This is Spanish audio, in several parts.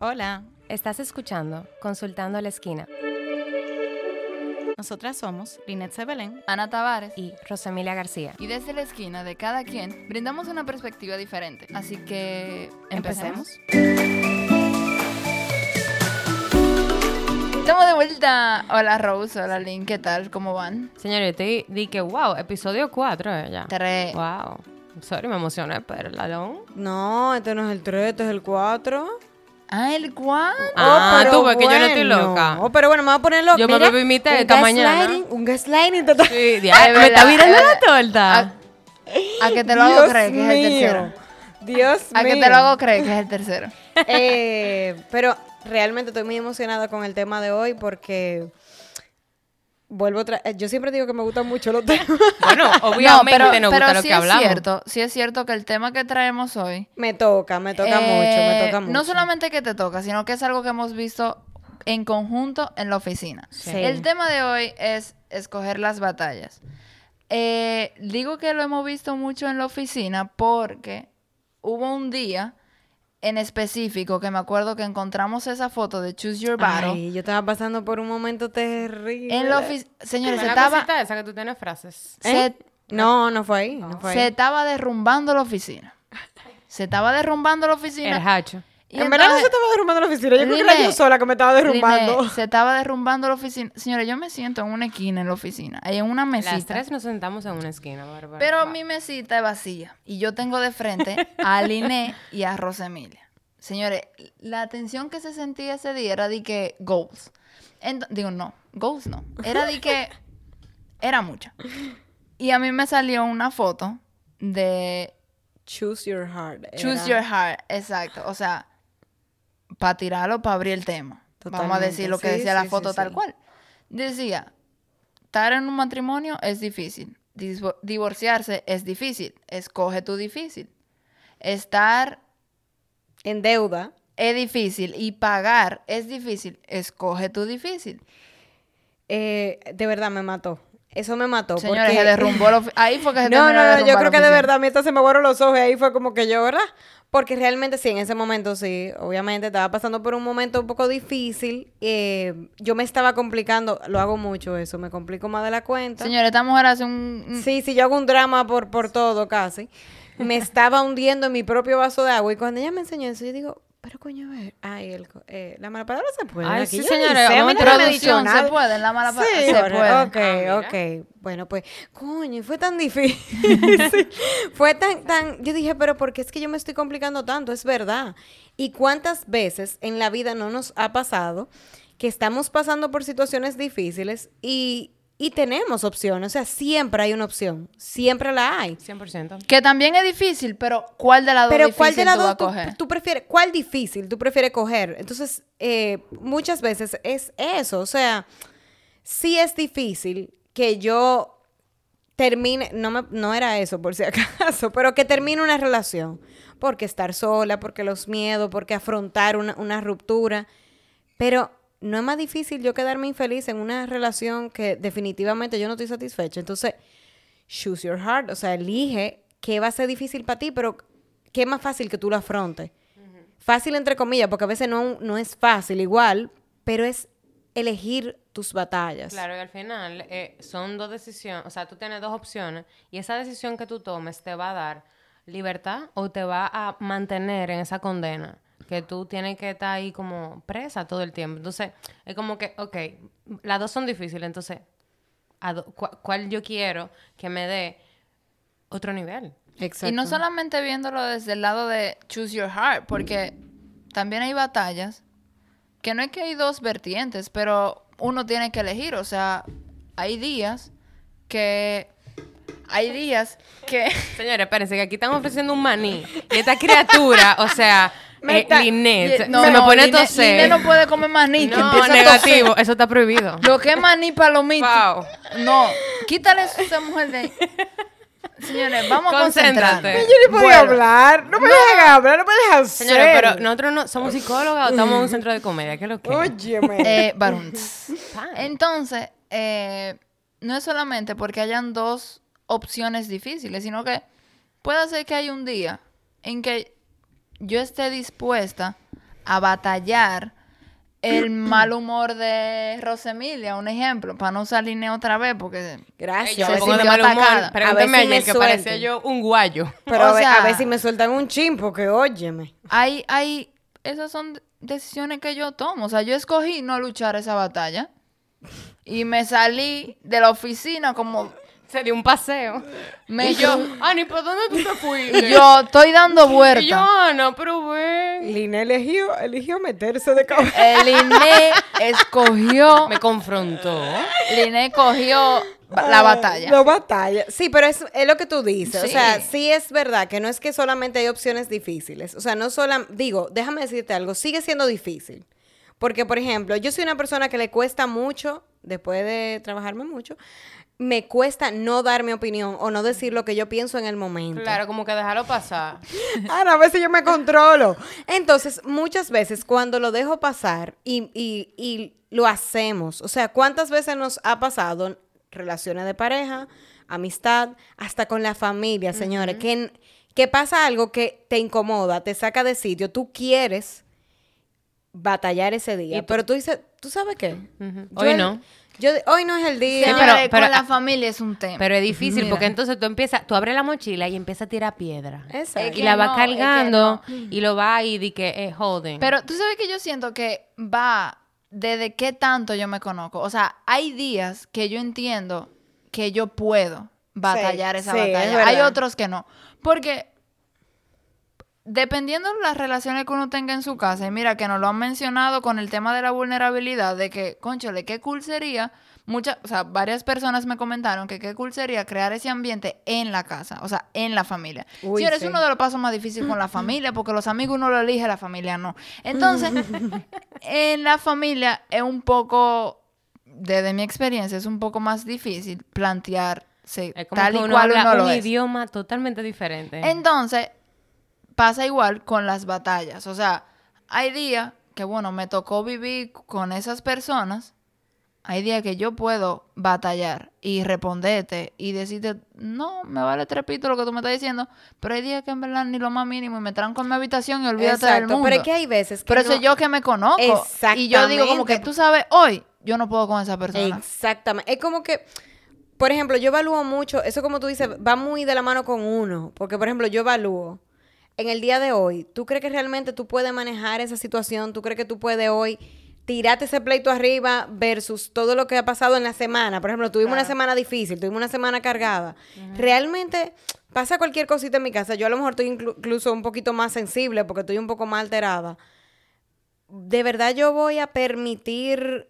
Hola, Estás escuchando Consultando a la Esquina nosotras somos Linet Sebelén. Ana Tavares. y Rosemilia García. Y desde la esquina de cada quien brindamos una perspectiva diferente. Así que empecemos. Estamos de vuelta. Hola Rose, hola Lynn, ¿qué tal? ¿Cómo van? Te di que, wow, episodio 4 ya. Tres. Wow. Sorry, me emocioné, pero. No, este no es el 3, este es el 4. Ah, el cuál? Ah, tú ves que yo no estoy loca. Oh, pero bueno, me voy a poner loca. Yo me bebí mi té un esta mañana. gaslighting- Un gaslighting total. Sí, Es me está es la torta. A, a que te lo hago creer que es el mío. tercero. Dios A que te mío. lo hago creer que es el tercero. Eh, pero realmente estoy muy emocionada con el tema de hoy porque vuelvo otra eh, yo siempre digo que me gustan mucho los temas. Bueno, No, obviamente pero, nos pero gusta lo sí que es hablamos. cierto, sí es cierto que el tema que traemos hoy me toca, me toca Eh, mucho, me toca mucho. No solamente que te toca, sino que es algo que hemos visto en conjunto en la oficina. Sí. El tema de hoy es escoger las batallas. Eh, digo que lo hemos visto mucho en la oficina porque hubo un día en específico que me acuerdo que encontramos esa foto de Choose Your Battle. Ay, yo estaba pasando por un momento terrible. en la oficina, señores, se estaba, esa que tú tienes frases. se- ¿Eh? No, no fue ahí, no fue ahí. se estaba derrumbando la oficina. Se estaba derrumbando la El oficina. hacho. Y en verdad no se estaba derrumbando la oficina, yo creo que era yo sola que me estaba derrumbando. Dime, se estaba derrumbando la oficina. Señores, yo me siento en una esquina en la oficina. Hay en una mesita. Las tres nos sentamos en una esquina, Bárbara. Pero Wow. mi mesita es vacía. Y yo tengo de frente a Liné y a Rosemilia. Señores, la atención que se sentía ese día era de que goals. Ent- digo, no, goals no. Era de que era mucha. Y a mí me salió una foto de Choose your heart. Choose era- your heart, exacto. O sea, para tirarlo, para abrir el tema. Vamos a decir lo que sí, decía la foto sí, tal cual. Decía, estar en un matrimonio es difícil. Divorciarse es difícil. Escoge tu difícil. Estar En deuda. es difícil y pagar es difícil. Escoge tu difícil. Eh, de verdad me mató. Eso me mató. Señores, porque... se derrumbó. Ahí fue que se No, no, no, yo creo que de verdad, mientras se me aguaron los ojos, ahí fue como que yo, ¿verdad? Porque realmente sí, en ese momento sí, obviamente estaba pasando por un momento un poco difícil. eh, yo me estaba complicando, lo hago mucho eso, me complico más de la cuenta. Señores, esta mujer hace un- Sí, sí, yo hago un drama por, por todo casi. Me estaba hundiendo en mi propio vaso de agua y cuando ella me enseñó eso, yo digo, pero coño, a ver, ay, el, eh, la mala palabra se puede. Ay, aquí sí, señora, sé, a mí vamos a nadie me ha dicho Producción, se puede, la mala palabra, Sí, se puede. Ok, Ah, ok. Bueno, pues, coño, y fue tan difícil. fue tan, tan. Yo dije, pero ¿por qué es que yo me estoy complicando tanto? Es verdad. ¿Y cuántas veces en la vida no nos ha pasado que estamos pasando por situaciones difíciles y, y tenemos opciones? O sea, siempre hay una opción. Siempre la hay. 100%. Que también es difícil, pero ¿cuál de las dos Pero difícil ¿cuál de las tú vas a dos tú prefieres? ¿Cuál difícil tú prefieres coger? Entonces, eh, muchas veces es eso. O sea, sí es difícil que yo termine, no, me, no era eso por si acaso, pero que termine una relación. Porque estar sola, porque los miedos, porque afrontar una, una ruptura. Pero no es más difícil yo quedarme infeliz en una relación que definitivamente yo no estoy satisfecha. Entonces, choose your heart, o sea, elige qué va a ser difícil para ti, pero qué es más fácil que tú lo afrontes. Fácil entre comillas, porque a veces no, no es fácil igual, pero es elegir tus batallas. Claro, y al final eh, son dos decisiones, o sea, tú tienes dos opciones y esa decisión que tú tomes te va a dar libertad o te va a mantener en esa condena que tú tienes que estar ahí como presa todo el tiempo. Entonces, es como que, ok, las dos son difíciles, entonces, ¿a do- cua- ¿cuál yo quiero que me dé otro nivel? Exacto. Y no solamente viéndolo desde el lado de choose your heart, porque también hay batallas que no es que hay dos vertientes, pero uno tiene que elegir. O sea, hay días que. Hay días que. Señores, espérense, que aquí están ofreciendo un maní. Y esta criatura, o sea, eh, está- Linet, se No, me no, pone a toser. Liné no puede comer maní. que No, empieza a negativo, eso está prohibido. Lo que es maní palomita. Wow. No, quítale eso a esa mujer de ahí. Señores, vamos a Concéntrate. concentrarnos. Yo ni podía Bueno, hablar, no me dejan hablar, no me dejan ser. Señores, pero nosotros no somos psicólogas o estamos en un centro de comedia, ¿qué es lo que? Óyeme. Eh, varones. Entonces, eh, no es solamente porque hayan dos opciones difíciles, sino que puede ser que haya un día en que yo esté dispuesta a batallar el mal humor de Rosemilia, un ejemplo, para no línea otra vez, porque Gracias. Yo a me pongo de mal humor. A ver si me ayer que parecía yo un guayo. Pero O a, ver, a sea- ver si me sueltan un chin, porque óyeme. hay, hay, esas son decisiones que yo tomo. O sea, yo escogí no luchar esa batalla y me salí de la oficina como Se dio un paseo. me y yo, Ani, ¿por dónde tú te fuiste? yo estoy dando vuelta. Y yo, Ana, pero ven. Lina eligió, eligió meterse de cabeza. El INE escogió, Me confrontó. el INE cogió la batalla. La batalla. Sí, pero es, es lo que tú dices. O sea, sí es verdad que no es que solamente hay opciones difíciles. O sea, no solo, digo, déjame decirte algo, sigue siendo difícil. Porque, por ejemplo, yo soy una persona que le cuesta mucho, después de trabajarme mucho, me cuesta no dar mi opinión o no decir lo que yo pienso en el momento. Claro, como que déjalo pasar. Ahora, a veces yo me controlo. Entonces, muchas veces cuando lo dejo pasar y, y- y lo hacemos, o sea, ¿cuántas veces nos ha pasado relaciones de pareja, amistad, hasta con la familia, señores? que, que pasa algo que te incomoda, te saca de sitio, tú quieres batallar ese día, Y tú- pero tú dices, ¿tú sabes qué? Hoy el- no. Yo, hoy no es el día. pero- con la familia es un tema. Pero es difícil Mira. porque entonces tú empiezas, tú abres la mochila y empiezas a tirar piedra. Exacto. Es Y la vas es que cargando no. y lo va ahí de que eh, joden. Pero tú sabes que yo siento que va desde qué tanto yo me conozco. O sea, hay días que yo entiendo que yo puedo batallar esa sí, es batalla. Hay otros que no. Porque dependiendo de las relaciones que uno tenga en su casa, y mira que nos lo han mencionado con el tema de la vulnerabilidad, de que, conchole, qué cool sería. Muchas, o sea, varias personas me comentaron que qué cool sería crear ese ambiente en la casa, o sea, en la familia. Uy, Señores, sí. uno de los pasos más difíciles con la familia, porque los amigos uno lo elige, la familia no. Entonces, en la familia es un poco, desde mi experiencia, es un poco más difícil plantearse es como tal que y cual habla uno lo un es. idioma totalmente diferente. Entonces, pasa igual con las batallas. O sea, hay días que, bueno, me tocó vivir con esas personas. Hay días que yo puedo batallar y responderte y decirte, no, me vale trepito lo que tú me estás diciendo, pero hay días que en verdad ni lo más mínimo y me tranco en mi habitación y olvídate del Exacto, mundo. pero es que hay veces que Pero no- es yo que me conozco. Y yo digo como que tú sabes, hoy yo no puedo con esa persona. Exactamente. Es como que, por ejemplo, yo evalúo mucho, eso como tú dices, va muy de la mano con uno. Porque, por ejemplo, yo evalúo, en el día de hoy, ¿tú crees que realmente tú puedes manejar esa situación? ¿Tú crees que tú puedes hoy tirarte ese pleito arriba versus todo lo que ha pasado en la semana? Por ejemplo, tuvimos una semana difícil, tuvimos una semana cargada. Realmente pasa cualquier cosita en mi casa. Yo a lo mejor estoy inclu- incluso un poquito más sensible porque estoy un poco más alterada. De verdad yo voy a permitir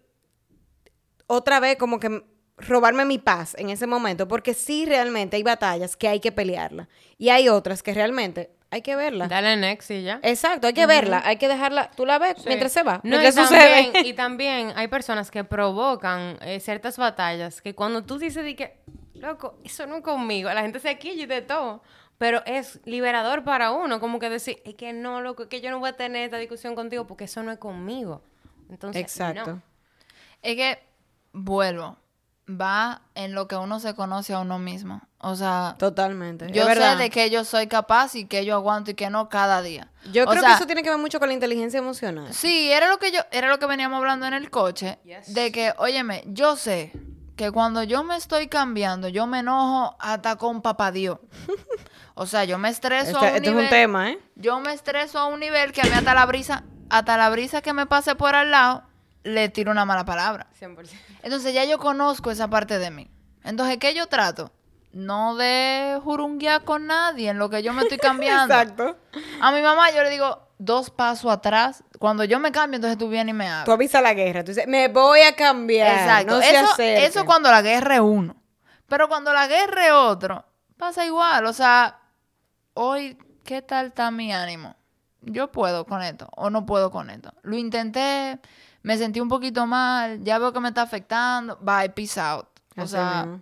otra vez como que robarme mi paz en ese momento, porque sí realmente hay batallas que hay que pelearla y hay otras que realmente hay que verla. Dale next y ya. Exacto, hay que verla, hay que dejarla, tú la ves Sí. mientras se va, No, y mientras también, sucede. y también hay personas que provocan eh, ciertas batallas que cuando tú dices de que, loco, eso no es conmigo, la gente se quilla y de todo. Pero es liberador para uno, como que decir, es que no, loco, es que yo no voy a tener esta discusión contigo porque eso no es conmigo. Entonces, Exacto. no. Es que, vuelvo, va en lo que uno se conoce a uno mismo. O sea, Totalmente. yo sé de que yo soy capaz y que yo aguanto y que no cada día. Yo O creo sea, que eso tiene que ver mucho con la inteligencia emocional. Sí, era lo que yo, era lo que veníamos hablando en el coche, Yes. de que, óyeme, yo sé que cuando yo me estoy cambiando, yo me enojo hasta con papá Dios. O sea, yo me estreso Esto, a un esto es nivel, un tema, ¿eh? yo me estreso a un nivel que a mí hasta la brisa, hasta la brisa que me pase por al lado, le tiro una mala palabra. 100%. Entonces ya yo conozco esa parte de mí. Entonces, ¿qué yo trato? No de jurunguear con nadie en lo que yo me estoy cambiando. Exacto. A mi mamá yo le digo dos pasos atrás. Cuando yo me cambio, entonces tú vienes y me Tú hablas. avisas la guerra, tú dices, me voy a cambiar. Exacto. No eso, eso cuando la guerra es uno. Pero cuando la guerra es otro, pasa igual. O sea, hoy, ¿qué tal está mi ánimo? Yo puedo con esto o no puedo con esto. Lo intenté, me sentí un poquito mal, ya veo que me está afectando. Bye, peace out. O Así sea, mismo.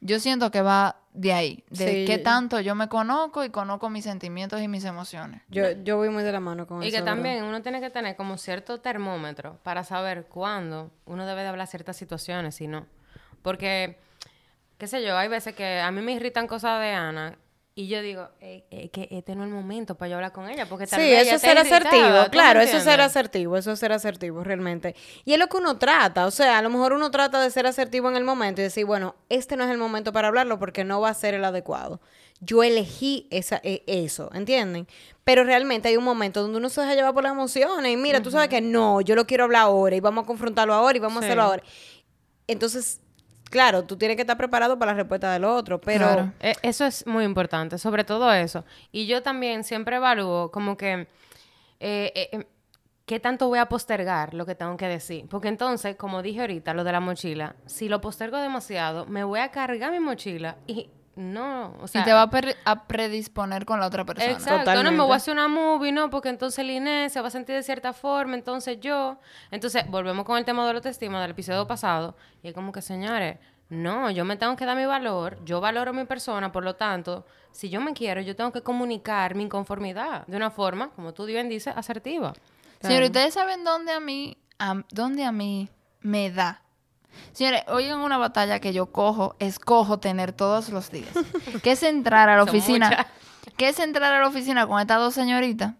yo siento que va de ahí, de Sí. qué tanto yo me conozco y conozco mis sentimientos y mis emociones. Yo, yo voy muy de la mano con Y eso. que ¿verdad? también uno tiene que tener como cierto termómetro para saber cuándo uno debe de hablar ciertas situaciones y no. Porque, qué sé yo, hay veces que a mí me irritan cosas de Ana Y yo digo, eh, eh, que este no es el momento para yo hablar con ella, porque tal Sí, vez eso es ser asertivo, ¿tú claro, eso es ser asertivo, eso es ser asertivo realmente. Y es lo que uno trata, o sea, a lo mejor uno trata de ser asertivo en el momento y decir, bueno, este no es el momento para hablarlo porque no va a ser el adecuado. Yo elegí esa, e- eso, ¿entienden? Pero realmente hay un momento donde uno se deja llevar por las emociones y mira, tú sabes que no, yo lo quiero hablar ahora y vamos a confrontarlo ahora y vamos Sí. a hacerlo ahora. Entonces, claro, tú tienes que estar preparado para la respuesta del otro, pero... Claro. Eh, Eso es muy importante, sobre todo eso. Y yo también siempre evalúo como que eh, eh, eh, qué tanto voy a postergar lo que tengo que decir. Porque entonces, como dije ahorita, lo de la mochila, si lo postergo demasiado, me voy a cargar mi mochila y no, o sea... y te va a, a predisponer con la otra persona. Exacto, no me voy a hacer una movie, no, porque entonces el Inés se va a sentir de cierta forma, entonces yo. Entonces, volvemos con el tema de la autoestima del episodio pasado, y es como que, señores, no, yo me tengo que dar mi valor, yo valoro mi persona, por lo tanto, si yo me quiero, yo tengo que comunicar mi inconformidad de una forma, como tú bien dices, asertiva. Señores, ¿ustedes saben dónde a mí, a- dónde a mí me da? Señores, hoy en una batalla que yo cojo, escojo tener todos los días. Que es entrar a la oficina. Que es entrar a la oficina con estas dos señoritas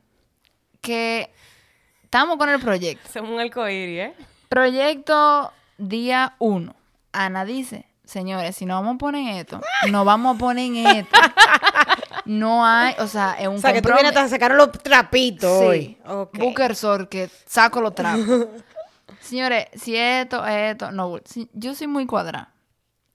que estamos con el proyecto. Somos un arcoíris, ¿eh? Proyecto día uno. Ana dice, señores, si no vamos a poner esto, no vamos a poner en esto. No hay, o sea, es un O sea, que tú vienes a sacar los trapitos Sí. hoy. Ok. Booker Sor, que saco los trapos. Señores, si esto, esto, no, si- yo soy muy cuadrada.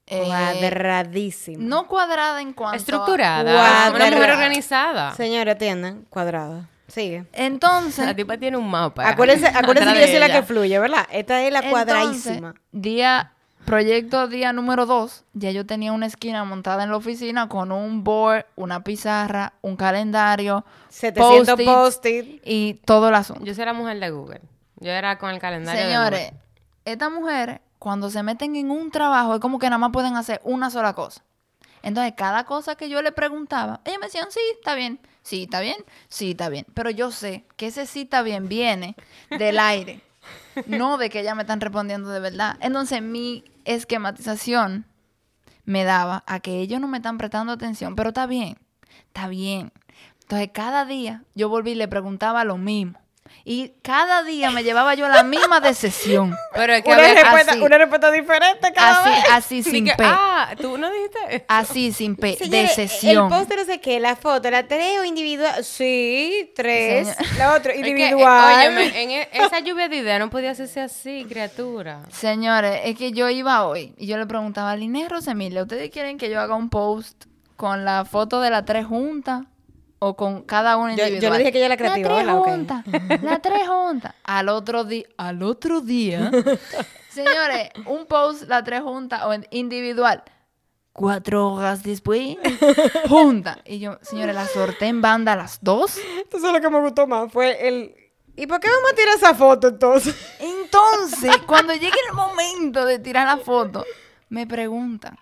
Eh, Cuadradísimo. no cuadrada en cuanto a- Estructurada, Cuadrada. una mujer organizada. Señores, atiendan. Cuadrada. Sigue. Entonces, La tipa tiene un mapa. Acuérdense, acuérdense que yo soy la que fluye, ¿verdad? Esta es la entonces, cuadradísima. día, proyecto día número dos, ya yo tenía una esquina montada en la oficina con un board, una pizarra, un calendario, 700 post-its post-it. y todo el asunto. Yo soy la mujer de Google. Yo era con el calendario Señores, Google. estas mujeres, cuando se meten en un trabajo, es como que nada más pueden hacer una sola cosa. Entonces, cada cosa que yo le preguntaba, ellas me decían, sí, está bien, sí, está bien, sí, está bien. Pero yo sé que ese sí está bien viene del aire, no de que ellas me están respondiendo de verdad. Entonces, mi esquematización me daba a que ellos no me están prestando atención, pero está bien, está bien. Entonces, cada día yo volví y le preguntaba lo mismo. Y cada día me llevaba yo a la misma decisión. Pero es que Una había- respuesta, así. una respuesta diferente cada Así, vez. así Así sin que, P. ah, tú no dijiste. Así sin P. Señores, de sesión. El póster no sé qué, la foto, la tres o individual. Sí, tres. Señor- La otra, Es que, eh, individual. óyeme, en e- esa lluvia de ideas no podía hacerse así, criatura. Señores, es que yo iba hoy y yo le preguntaba a Liné Rosemilia, ¿ustedes quieren que yo haga un post con la foto de las tres juntas o con cada una Yo- yo individual? le dije que ella era creativa, La tres juntas, las tres juntas. Al otro día, al otro día, señores, un post, las tres juntas o en- individual. Cuatro horas después, junta. Y yo, señores, la sorté en banda a las dos. Entonces lo que me gustó más fue el... ¿Y por qué vamos a tirar esa foto entonces? Entonces, cuando llegue el momento de tirar la foto, me preguntan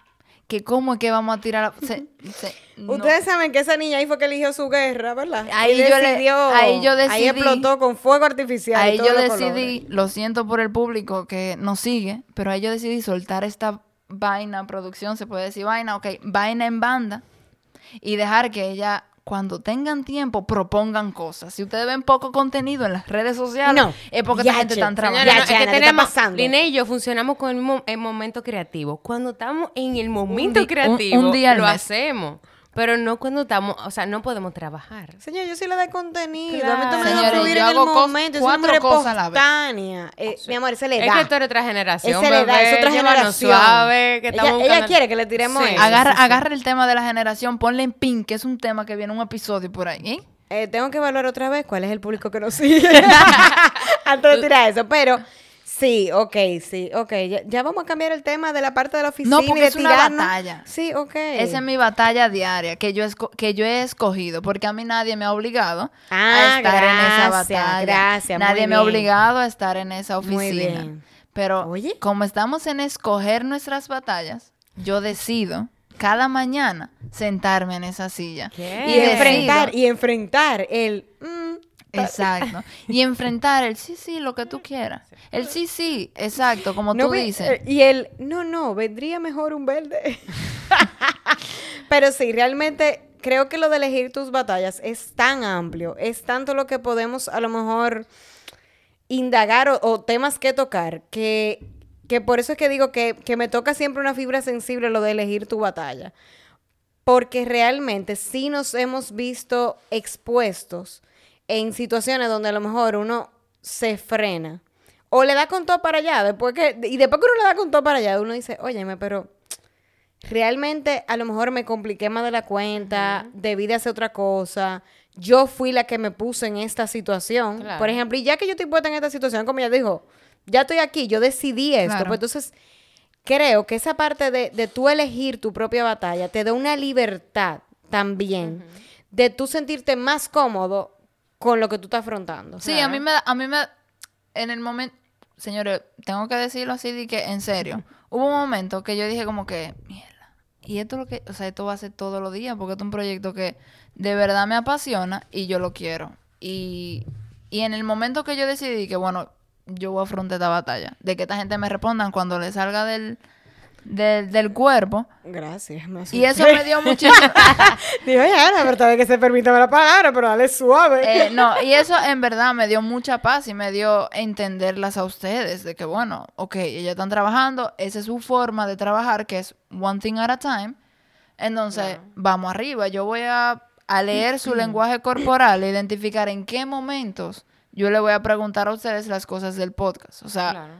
que cómo es que vamos a tirar la se- se- no. Ustedes saben que esa niña ahí fue que eligió su guerra, ¿verdad? Ahí yo le- decidió- ahí yo Ahí decidí- explotó con fuego artificial. Ahí yo decidí, lo siento por el público que nos sigue, pero ahí yo decidí soltar esta vaina, producción, se puede decir vaina, ok, vaina en banda, y dejar que ella, cuando tengan tiempo, propongan cosas. Si ustedes ven poco contenido en las redes sociales, No, es porque ya, esta gente está trabajando. No, y yo funcionamos con el momento creativo. Cuando estamos en el momento un- creativo, un día lo mes. hacemos. Pero no cuando estamos, o sea, no podemos trabajar. Señor, yo soy la de contenido. Claro. A mí también me Señores, da fluir yo en el hago momento. cuatro una cosas a la vez. espontánea. Eh, Mi amor, esa le Es da. que tú eres otra generación, Esa le da, es otra generación. suave, que ella, quiere que le tiremos Sí. eso. Agarra, sí, sí. agarra el tema de la generación, ponle en pin, que es un tema que viene en un episodio por ahí. ¿eh? Eh, tengo que evaluar otra vez cuál es el público que nos sigue. Antes de tirar eso. Pero sí, ok, sí, ok. Ya, ya vamos a cambiar el tema de la parte de la oficina. No, y porque de es una tirarnos. batalla. Sí, ok. Esa es mi batalla diaria que yo, esco- que yo he escogido, porque a mí nadie me ha obligado Ah, a estar en esa batalla. gracias, nadie me ha obligado a estar en esa Muy oficina. bien. Pero Oye. como estamos en escoger nuestras batallas, yo decido cada mañana sentarme en esa silla. ¿Qué? Y, Y enfrentar, y enfrentar el... Exacto. Y enfrentar el sí, sí, lo que tú quieras. El sí, sí, exacto, como No tú ve- dices. eh, Y el, no, no, vendría mejor un verde. Pero sí, realmente creo que lo de elegir tus batallas es tan amplio, es tanto lo que podemos a lo mejor indagar o, o temas que tocar, que, que por eso es que digo que, que me toca siempre una fibra sensible lo de elegir tu batalla. Porque realmente sí nos hemos visto expuestos en situaciones donde a lo mejor uno se frena o le da con todo para allá, después que, y después que uno le da con todo para allá, uno dice, óyeme, pero realmente a lo mejor me compliqué más de la cuenta, debí de hacer otra cosa, yo fui la que me puse en esta situación, Claro. por ejemplo, y ya que yo estoy puesta en esta situación, como ella dijo, ya estoy aquí, yo decidí esto, Claro. pues entonces creo que esa parte de, de tú elegir tu propia batalla te da una libertad también de tú sentirte más cómodo con lo que tú estás afrontando. Sí, a mí me, da- a mí me, en el momento, señores, tengo que decirlo así de que, en serio, hubo un momento que yo dije como que, mierda, y esto es lo que, o sea, esto va a ser todos los días, porque esto es un proyecto que de verdad me apasiona y yo lo quiero. Y, y en el momento que yo decidí que, bueno, yo voy a afrontar esta batalla, de que esta gente me respondan cuando le salga del, del, del cuerpo, Gracias. me y eso me dio muchísimo... Digo, ya, la verdad es que se permite la palabra, pero dale suave. Eh, no, y eso en verdad me dio mucha paz y me dio entenderlas a ustedes de que, bueno, ok, ellas están trabajando, esa es su forma de trabajar, que es one thing at a time. Entonces, vamos arriba. Yo voy a, a leer su lenguaje corporal e identificar en qué momentos yo le voy a preguntar a ustedes las cosas del podcast. O sea, Claro.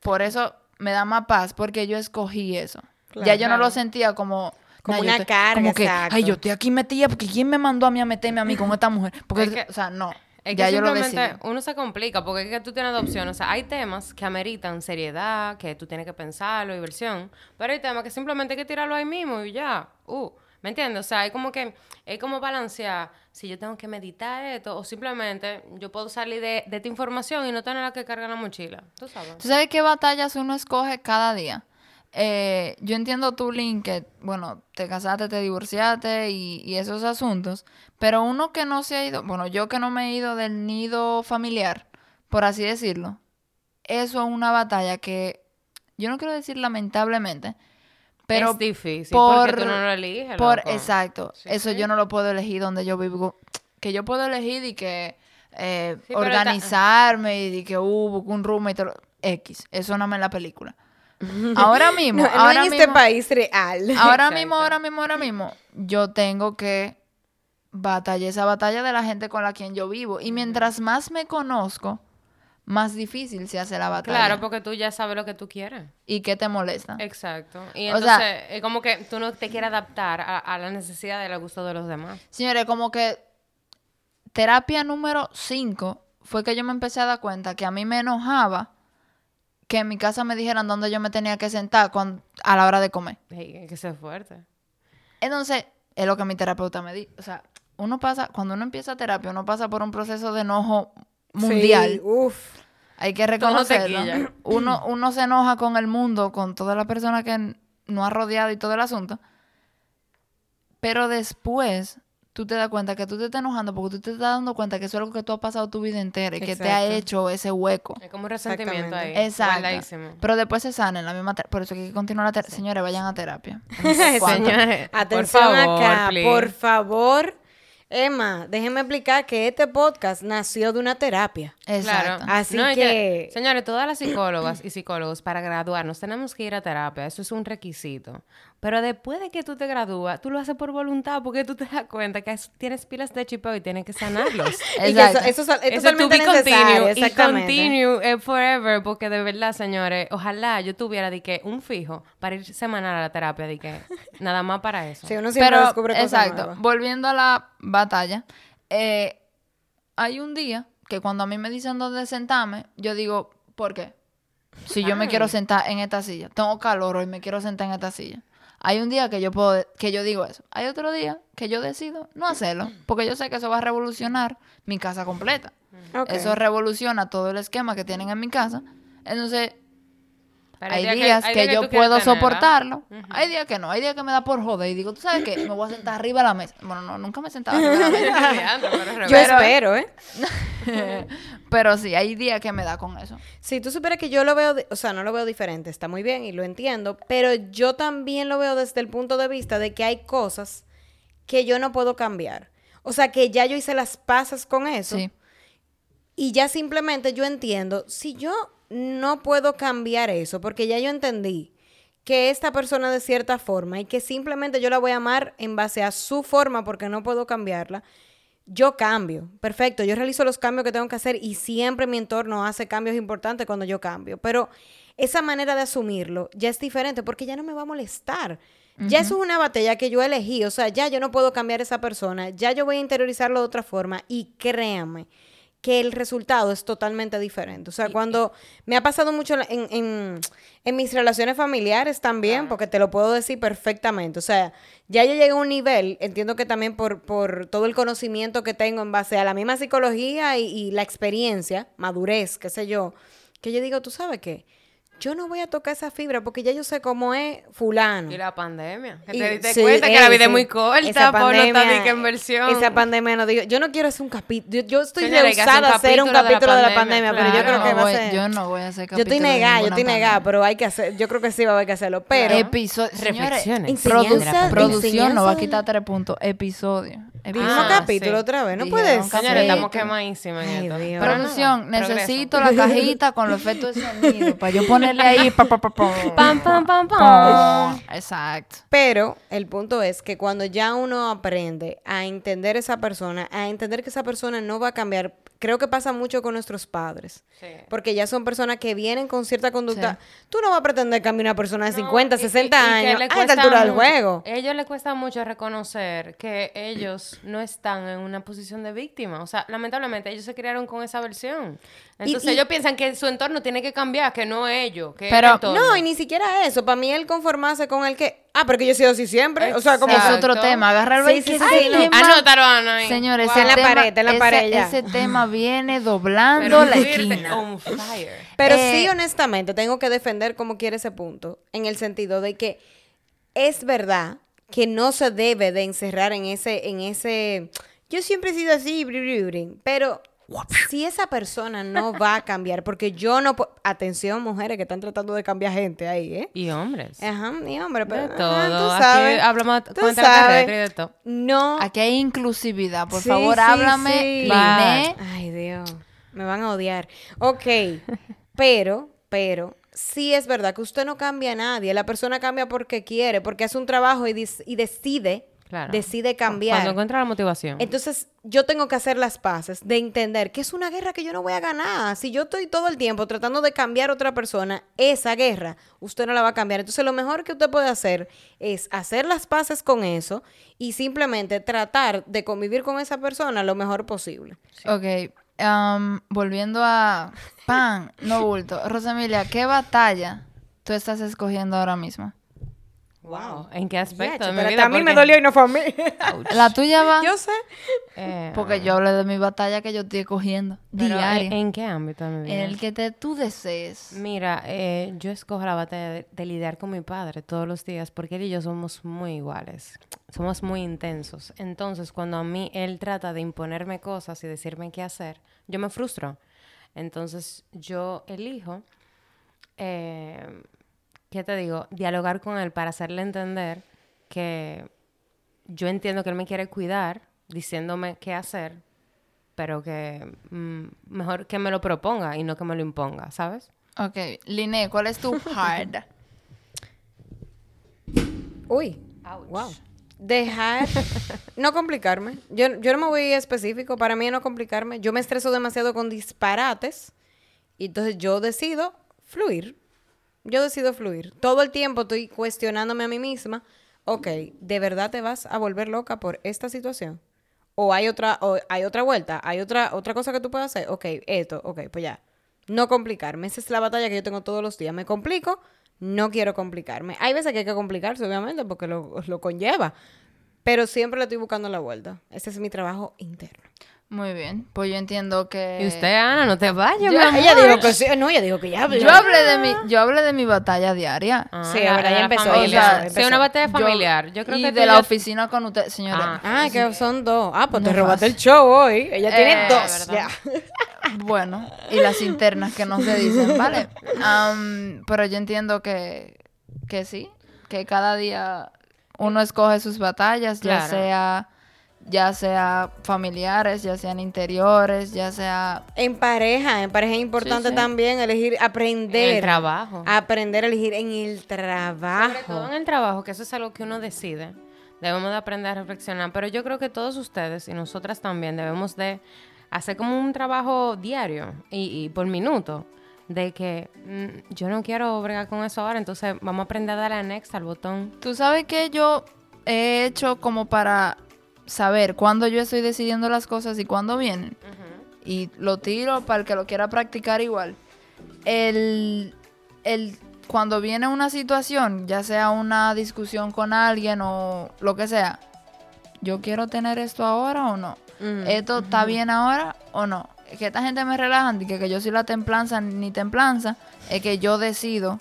por eso me da más paz, porque yo escogí eso. Claro. ya yo no lo sentía como... Como "Nah, yo una te- carga, Como que, exacto. ay, yo estoy aquí metida porque ¿quién me mandó a mí a meterme a mí con esta mujer? Porque, Es que- o sea, no. Es que ya yo lo decidí. uno se complica porque es que tú tienes dos opciones. O sea, hay temas que ameritan seriedad, que tú tienes que pensarlo, diversión. Pero hay temas que simplemente hay que tirarlo ahí mismo y ya. Uh, ¿Me entiendes? O sea, hay como que, es como balancear si yo tengo que meditar esto o simplemente yo puedo salir de, esta información y no tener que cargar la mochila. Tú sabes. ¿Tú sabes qué batallas uno escoge cada día? Eh, yo entiendo tu link que, bueno, te casaste, te divorciaste y esos asuntos, pero uno que no se ha ido, bueno, yo que no me he ido del nido familiar, por así decirlo, eso es una batalla que, yo no quiero decir lamentablemente, pero es difícil por- porque tú no lo eliges. por loco. exacto, Sí, eso sí. yo no lo puedo elegir donde yo vivo, que yo puedo elegir y que eh, Sí, organizarme y de que uh, busco un roommate, y todo X, eso no me en la película. Ahora mismo, no, no ahora en mismo, este país real. ahora Exacto. mismo, ahora mismo, ahora mismo, yo tengo que batallar esa batalla de la gente con la quien yo vivo. Y mientras más me conozco, más difícil se hace la batalla. Claro, porque tú ya sabes lo que tú quieres. ¿Y qué te molesta? Exacto. Y O entonces sea- es como que tú no te quieres adaptar a, a la necesidad y al gusto de los demás. Señores, como que terapia número 5 fue que yo me empecé a dar cuenta que a mí me enojaba que en mi casa me dijeran dónde yo me tenía que sentar a la hora de comer. Hay que ser fuerte. Entonces, es lo que mi terapeuta me dijo. O sea, uno pasa, cuando uno empieza terapia, uno pasa por un proceso de enojo mundial. Sí, uf. Hay que reconocerlo. Uno, uno se enoja con el mundo, con todas las personas que no ha rodeado y todo el asunto. Pero después tú te das cuenta que tú te estás enojando porque tú te estás dando cuenta que eso es algo que tú has pasado tu vida entera y que te ha hecho ese hueco. Es como un resentimiento ahí. Exactamente. Exacto. Pero después se sana en la misma terapia. Por eso hay que continuar la terapia. Señores, vayan a terapia. Señores, Atención por favor, acá, please. por favor. Emma, déjenme explicar que este podcast nació de una terapia. Exacto. Claro. Así No, es que- Señores, todas las psicólogas y psicólogos para graduarnos tenemos que ir a terapia. Eso es un requisito. Pero después de que tú te gradúas, tú lo haces por voluntad porque tú te das cuenta que es- tienes pilas de chipeo y tienes que sanarlos. Y que eso, Exacto. eso es, to totalmente necesario. continue, y continue eh, forever, porque de verdad, señores, ojalá yo tuviera de que un fijo para ir semanal a la terapia, de que nada más para eso. Sí, uno siempre Pero, descubre cosas exacto, nuevas. volviendo a la batalla, eh, hay un día que cuando a mí me dicen dónde sentarme, yo digo, ¿por qué? Si yo me quiero sentar en esta silla, tengo calor hoy, me quiero sentar en esta silla. Hay un día que yo puedo, que yo digo eso. Hay otro día que yo decido no hacerlo, porque yo sé que eso va a revolucionar mi casa completa. Eso revoluciona todo el esquema que tienen en mi casa. Entonces, hay día días que, hay yo puedo soportarlo. Hay días que no. Hay días que me da por joder. Y digo, ¿tú sabes qué? Me voy a sentar arriba de la mesa. Bueno, no, nunca me he sentado arriba de la mesa. Pero Yo espero, ¿eh? Pero sí, hay días que me da con eso. Si tú supieras que yo lo veo, o sea, no lo veo diferente, está muy bien y lo entiendo, pero yo también lo veo desde el punto de vista de que hay cosas que yo no puedo cambiar. O sea, que ya yo hice las pasas con eso. Sí. Y ya simplemente yo entiendo, si yo no puedo cambiar eso, porque ya yo entendí que esta persona de cierta forma y que simplemente yo la voy a amar en base a su forma porque no puedo cambiarla, yo cambio. Perfecto, yo realizo los cambios que tengo que hacer y siempre mi entorno hace cambios importantes cuando yo cambio. Pero esa manera de asumirlo ya es diferente porque ya no me va a molestar. Ya eso es una batalla que yo elegí, o sea, ya yo no puedo cambiar a esa persona, ya yo voy a interiorizarlo de otra forma y créanme que el resultado es totalmente diferente. O sea, cuando me ha pasado mucho en, en- en mis relaciones familiares también, porque te lo puedo decir perfectamente. O sea, ya yo llegué a un nivel, entiendo que también por, por todo el conocimiento que tengo en base a la misma psicología y, y la experiencia, madurez, qué sé yo, que yo digo, tú sabes qué, yo no voy a tocar esa fibra porque ya yo sé cómo es fulano. Y la pandemia. Que Y- te diste sí, cuenta que la vida es muy corta, Esa por no pandemia- estar ni que en versión. Esa pandemia no digo, yo no quiero hacer un capítulo, yo, yo estoy rehusada a hacer un capítulo de la capítulo de la pandemia, pero yo creo que no va voy- a ser... yo no voy a hacer Yo estoy capítulo de negada, yo estoy negada, pandemia. pero hay que hacer, yo creo que sí va a haber que hacerlo, pero... Episodio. Reflexiones. produ- Enseñanza- producción nos va a quitar tres puntos. Episodio. Episodio. Ah, capítulo sí. otra vez, no puede ser. Señores, estamos quemadísimas en esto. Dios. Producción, progreso. necesito la cajita con los efectos de sonido para yo ponerle ahí. pa, pa, pa, pa. Pam, pam, pam, pam. Exacto. Pero el punto es que cuando ya uno aprende a entender esa persona, a entender que esa persona no va a cambiar, creo que pasa mucho con nuestros padres. Sí. Porque ya son personas que vienen con cierta conducta. Tú no vas a pretender cambiar una persona de 50, No, y- 60 y- y que años le a esta altura del juego. A ellos les cuesta mucho reconocer que ellos no están en una posición de víctima. O sea, lamentablemente ellos se criaron con esa versión. Entonces y- ellos piensan que su entorno tiene que cambiar, que no ellos, que Pero- el entorno. No, y ni siquiera eso. Para mí el conformarse con el que, ah, pero que yo he sido así siempre. O sea, como Es otro tema. Agarra el Sí, sí, sí, sí, no. Anótalo, Ana, ahí. Señores, Wow. ese En la tema, pared, en la ese- pared ya. ese tema viene doblando Pero la esquina. on fire. Pero Eh, sí, honestamente, tengo que defender como quiere ese punto, en el sentido de que es verdad que no se debe de encerrar en ese, en ese, yo siempre he sido así, bri, bri, bri", pero si esa persona no va a cambiar, porque yo no, atención mujeres que están tratando de cambiar gente ahí, ¿eh? Y hombres. Ajá, ni hombre, pero de ajá, todo. tú Aquí sabes, hablamos tú cuenta la sabes. carrera y de todo. No. Aquí hay inclusividad. Por Sí, favor, sí, háblame, sí. Liné. Ay, Dios. Me van a odiar. Ok. Pero, pero, sí es verdad que usted no cambia a nadie. La persona cambia porque quiere, porque hace un trabajo y, dis- y decide, Claro. decide cambiar. Cuando encuentra la motivación. Entonces, yo tengo que hacer las paces de entender que es una guerra que yo no voy a ganar. Si yo estoy todo el tiempo tratando de cambiar a otra persona, esa guerra usted no la va a cambiar. Entonces, lo mejor que usted puede hacer es hacer las paces con eso y simplemente tratar de convivir con esa persona lo mejor posible. Ok, am, volviendo a pan, no bulto. Rosemilia, ¿qué batalla tú estás escogiendo ahora mismo? Wow. ¿En qué aspecto Yache, de mi pero vida? a mí me dolió y no fue a mí. La tuya va, yo sé. Eh, porque yo hablé de mi batalla que yo estoy cogiendo pero, diaria, ¿en, en qué ámbito de mi vida? en el que te, tú desees. Mira, eh, yo escojo la batalla de, de lidiar con mi padre todos los días porque él y yo somos muy iguales, somos muy intensos. Entonces, cuando a mí él trata de imponerme cosas y decirme qué hacer, yo me frustro. Entonces, yo elijo, eh, ¿qué te digo? Dialogar con él para hacerle entender que yo entiendo que él me quiere cuidar, diciéndome qué hacer, pero que mm, mejor que me lo proponga y no que me lo imponga, ¿sabes? Ok, Liné, ¿cuál es tu hard? Uy. Wow. Dejar, no complicarme. Yo, yo no me voy específico. Para mí es no complicarme. Yo me estreso demasiado con disparates. Y entonces yo decido fluir. Yo decido fluir. Todo el tiempo estoy cuestionándome a mí misma. Ok, ¿de verdad te vas a volver loca por esta situación? O hay otra, hay otra vuelta, hay otra, otra cosa que tú puedes hacer. Ok, esto, ok, pues ya. No complicarme. Esa es la batalla que yo tengo todos los días. Me complico, no quiero complicarme. Hay veces que hay que complicarse, obviamente, porque lo, lo conlleva. Pero siempre le estoy buscando la vuelta. Ese es mi trabajo interno. Muy bien, pues yo entiendo que... Y usted, Ana, no te vayas, Yo- mi amor. Ella dijo que sí. No, ella dijo que ya. Yo hablé de mi, yo hablé de mi batalla diaria. Ah, Sí, la- ahora ya de la empezó, Sí, empezó. una batalla familiar. Yo creo y que de la oficina con usted, señora. Ah. Ah, que son dos. Ah, pues No te robaste el show hoy. Ella tiene Eh, dos. Bueno, y las internas que no se dicen, ¿vale? Am, pero yo entiendo que, que sí, que cada día uno escoge sus batallas, ya sea ya sea familiares, ya sean interiores, ya sea En pareja, en pareja es importante sí. también elegir, aprender. En el trabajo. Aprender a elegir en el Sobre todo trabajo. en el trabajo, que eso es algo que uno decide. Debemos de aprender a reflexionar. Pero yo creo que todos ustedes y nosotras también debemos de hacer como un trabajo diario y, y por minuto. De que mm, yo no quiero bregar con eso ahora, entonces vamos a aprender a darle a next al botón. Tú sabes que yo he hecho como para saber cuándo yo estoy decidiendo las cosas y cuándo vienen. Y lo tiro para el que lo quiera practicar igual. El, el, cuando viene una situación, ya sea una discusión con alguien o lo que sea, yo quiero tener esto ahora o no. Ujú, ¿Esto está bien ahora o no? Es que esta gente me relaja, y que, que yo soy la templanza ni templanza, es que yo decido,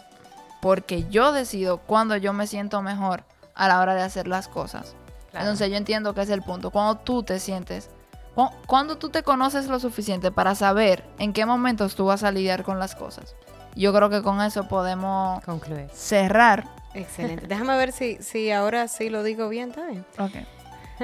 porque yo decido cuando yo me siento mejor a la hora de hacer las cosas. Claro. Entonces yo entiendo que es el punto. Cuando tú te sientes, cu- cuando tú te conoces lo suficiente para saber en qué momentos tú vas a lidiar con las cosas. Yo creo que con eso podemos Concluir. cerrar. Excelente. Déjame ver si, si ahora sí lo digo bien también. Ok.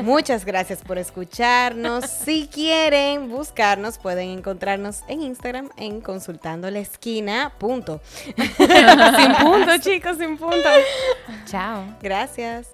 Muchas gracias por escucharnos. Si quieren buscarnos, pueden encontrarnos en Instagram en consultando la esquina. Punto. sin punto, chicos, sin punto. Chao. Gracias.